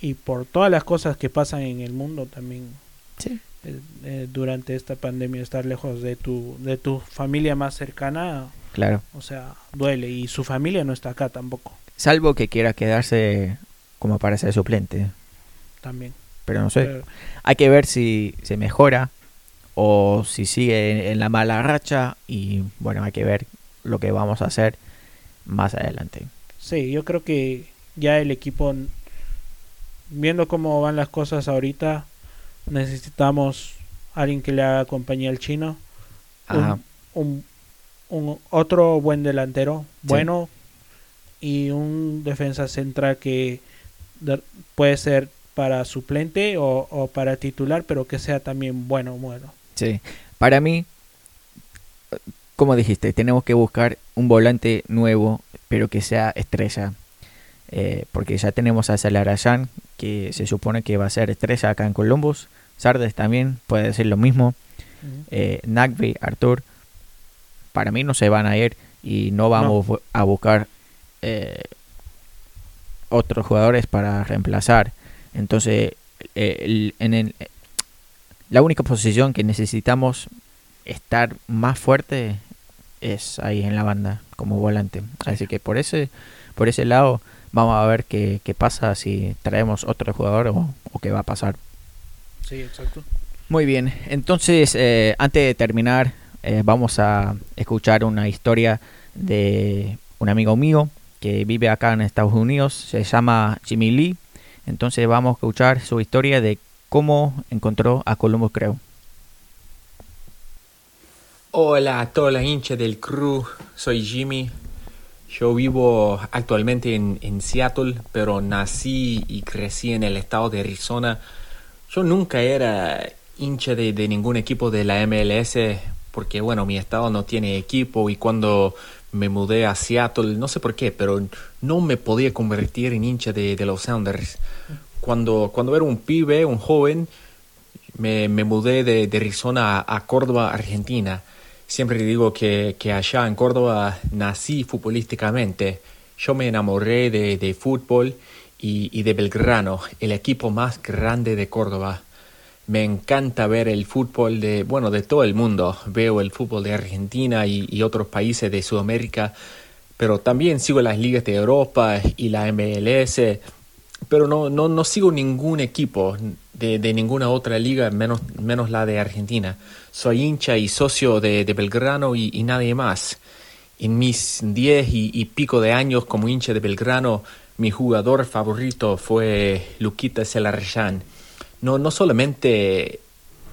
y por todas las cosas que pasan en el mundo también Sí. eh, eh, durante esta pandemia estar lejos de tu de tu familia más cercana Claro, o sea duele y su familia no está acá tampoco salvo que quiera quedarse como para ser suplente, también pero no sé. Pero- Hay que ver si se mejora o si sigue en la mala racha y bueno, hay que ver lo que vamos a hacer más adelante. sí yo creo que ya el equipo viendo cómo van las cosas ahorita necesitamos alguien que le haga compañía al chino Ajá. un, un, un otro buen delantero bueno y un defensa central que de- puede ser para suplente o, o para titular pero que sea también bueno bueno Sí, para mí, como dijiste, tenemos que buscar un volante nuevo, pero que sea estrella. Eh, porque ya tenemos a Salarayan, que se supone que va a ser estrella acá en Columbus. Sardes también puede decir lo mismo. Eh, Nagby, Artur, para mí no se van a ir y no vamos a buscar eh, otros jugadores para reemplazar. Entonces, eh, el- en el- la única posición que necesitamos estar más fuerte es ahí en la banda como volante. Así que por ese por ese lado vamos a ver qué, qué pasa si traemos otro jugador o, o qué va a pasar. sí exacto Muy bien, entonces eh, antes de terminar eh, vamos a escuchar una historia de un amigo mío que vive acá en Estados Unidos, se llama Jimmy Lee. Entonces vamos a escuchar su historia de cómo encontró a Columbus Crew. Hola a todos los hinchas del crew, soy Jimmy. Yo vivo actualmente en, en, Seattle, pero nací y crecí en el estado de Arizona. Yo nunca era hincha de, de ningún equipo de la MLS porque, bueno, mi estado no tiene equipo y cuando me mudé a Seattle, no sé por qué, pero no me podía convertir en hincha de, los Sounders. Cuando, cuando era un pibe, un joven, me, me mudé de, de Arizona a, a, Córdoba, Argentina. Siempre digo que, que, allá en Córdoba nací futbolísticamente. Yo me enamoré de, de fútbol y, y, de Belgrano, el equipo más grande de Córdoba. Me encanta ver el fútbol de, bueno, de todo el mundo. Veo el fútbol de Argentina y, otros países de Sudamérica, pero también sigo las ligas de Europa y la MLS pero no, no, no sigo ningún equipo de, ninguna otra liga, menos, menos la de Argentina. Soy hincha y socio de, Belgrano y, y, nadie más. En mis diez y, y, pico de años como hincha de Belgrano, mi jugador favorito fue Luquita Celarrayán. No, no solamente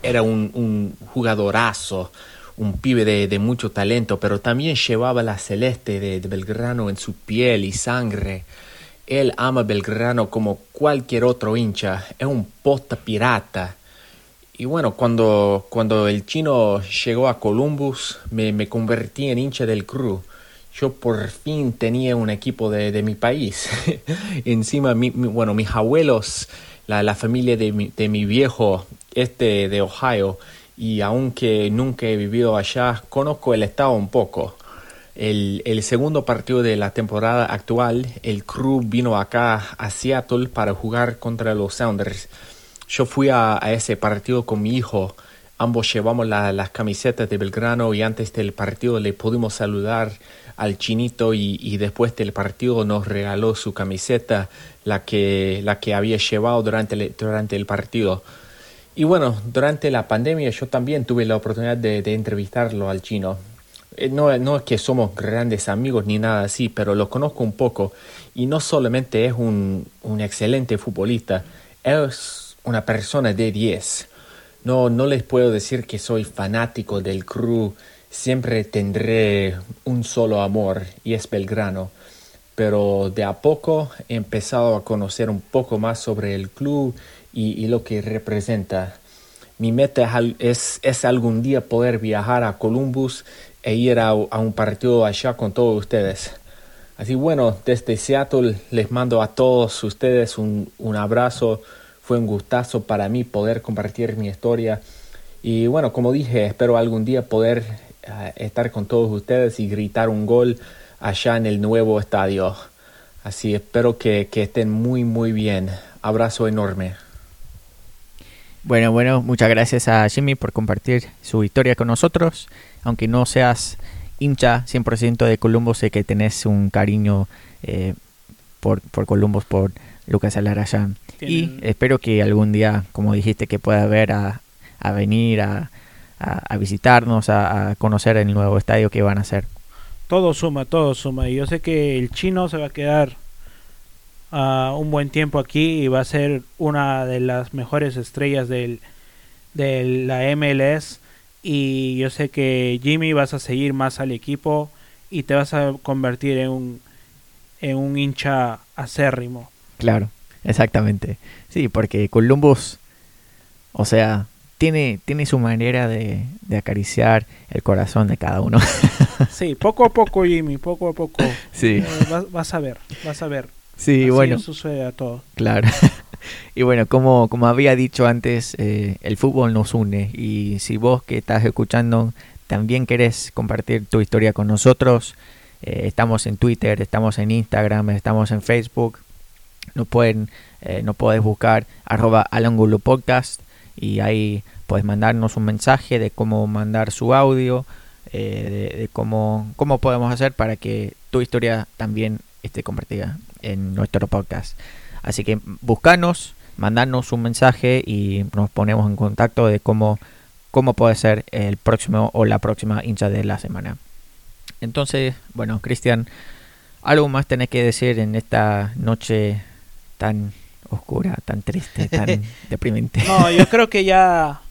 era un, jugadorazo, un pibe de, mucho talento, pero también llevaba la celeste de, Belgrano en su piel y sangre. Él ama Belgrano como cualquier otro hincha, es un posta pirata. Y bueno, cuando, cuando el chino llegó a Columbus, me, convertí en hincha del crew. Yo por fin tenía un equipo de, mi país. Encima, mi, bueno, mis abuelos, la, la familia de mi, de mi viejo, este de Ohio, y aunque nunca he vivido allá, conozco el estado un poco. El, el, segundo partido de la temporada actual, el crew vino acá a Seattle para jugar contra los Sounders. Yo fui a, a ese partido con mi hijo. Ambos llevamos la, las camisetas de Belgrano y antes del partido le pudimos saludar al chinito y, después del partido nos regaló su camiseta, la que, la que había llevado durante el, durante el partido. Y bueno, durante la pandemia yo también tuve la oportunidad de, de entrevistarlo al chino no, no es que somos grandes amigos ni nada así, pero lo conozco un poco y no solamente es un, un excelente futbolista, es una persona de 10. No, no les puedo decir que soy fanático del crew, siempre tendré un solo amor y es Belgrano, pero de a poco he empezado a conocer un poco más sobre el club y, y lo que representa. Mi meta es, es, algún día poder viajar a Columbus e ir a, a, un partido allá con todos ustedes. Así bueno, desde Seattle les mando a todos ustedes un, un abrazo. Fue un gustazo para mí poder compartir mi historia. Y bueno, como dije, espero algún día poder uh, estar con todos ustedes y gritar un gol allá en el nuevo estadio. Así espero que, que estén muy, muy bien. Abrazo enorme. Bueno, bueno, muchas gracias a Jimmy por compartir su historia con nosotros. Aunque no seas hincha 100% de Columbus, sé que tenés un cariño eh, por, por Columbus, por Lucas Alarayán. Y espero que algún día, como dijiste, que pueda ver a, a venir a, a, a visitarnos, a, a, conocer el nuevo estadio que van a hacer. Todo suma, todo suma. Y yo sé que el chino se va a quedar uh, un buen tiempo aquí y va a ser una de las mejores estrellas del, de la MLS y yo sé que Jimmy vas a seguir más al equipo y te vas a convertir en un en un hincha acérrimo. Claro, exactamente. Sí, porque Columbus, o sea, tiene, tiene su manera de, de acariciar el corazón de cada uno. sí, poco a poco, Jimmy, poco a poco. Sí. Eh, vas, vas, a ver, vas a ver. Sí, Así bueno. sucede a todo. Claro. y bueno, como, como había dicho antes, eh, el fútbol nos une. Y si vos que estás escuchando también querés compartir tu historia con nosotros, eh, estamos en Twitter, estamos en Instagram, estamos en Facebook. Nos pueden, eh, podés buscar arroba Podcast y ahí puedes mandarnos un mensaje de cómo mandar su audio, eh, de, de cómo, cómo podemos hacer para que tu historia también esté compartida en nuestro podcast. Así que buscanos, mandarnos un mensaje y nos ponemos en contacto de cómo, cómo puede ser el próximo o la próxima hincha de la semana. Entonces, bueno, Cristian, algo más tenés que decir en esta noche tan oscura, tan triste, tan deprimente. No, yo creo que ya,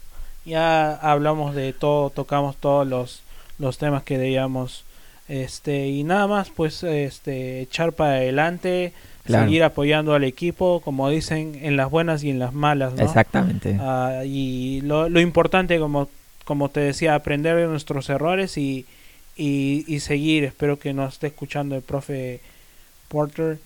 ya hablamos de todo, tocamos todos los, los temas que debíamos Este, y nada más, pues, este, echar para adelante, Claro. seguir apoyando al equipo, como dicen, en las buenas y en las malas, ¿no? Exactamente. Ah, y lo, lo importante, como, como te decía, aprender de nuestros errores y, y, y seguir. Espero que nos esté escuchando el profe Porter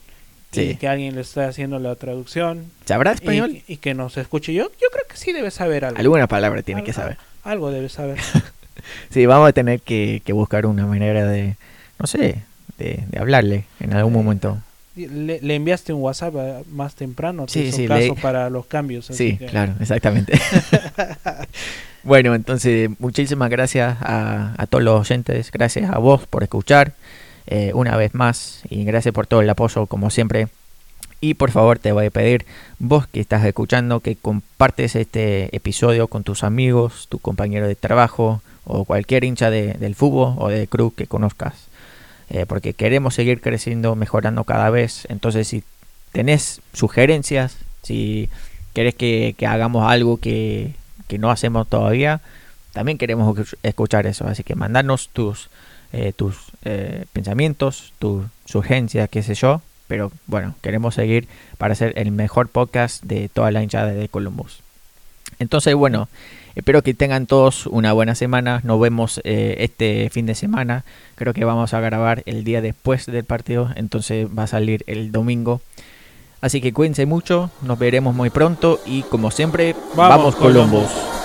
y Sí. que alguien le esté haciendo la traducción ¿Sabrá y, español? y que nos escuche. Yo, yo creo que sí debe saber algo. Alguna palabra tiene Al- que saber. Algo debe saber. Sí, vamos a tener que, que buscar una manera de, no sé, de, de hablarle en algún Eh, momento. Le, le enviaste un WhatsApp eh, más temprano, te Sí, sí, caso le- para los cambios. así Sí, que- claro, exactamente. bueno, entonces muchísimas gracias a, a todos los oyentes, gracias a vos por escuchar eh, una vez más y gracias por todo el apoyo como siempre. Y por favor te voy a pedir, vos que estás escuchando, que compartes este episodio con tus amigos, tu compañero de trabajo o cualquier hincha de- del fútbol o de club que conozcas. Eh, porque queremos seguir creciendo, mejorando cada vez. Entonces si tenés sugerencias, si querés que, que hagamos algo que, que no hacemos todavía, también queremos escu- escuchar eso. Así que mandanos tus, eh, tus eh, pensamientos, tus sugerencias, qué sé yo. Pero bueno, queremos seguir para hacer el mejor podcast de toda la hinchada de Columbus. Entonces, bueno, espero que tengan todos una buena semana. Nos vemos eh, este fin de semana. Creo que vamos a grabar el día después del partido. Entonces va a salir el domingo. Así que cuídense mucho. Nos veremos muy pronto. Y como siempre, Vamos, vamos, Columbus. Columbus.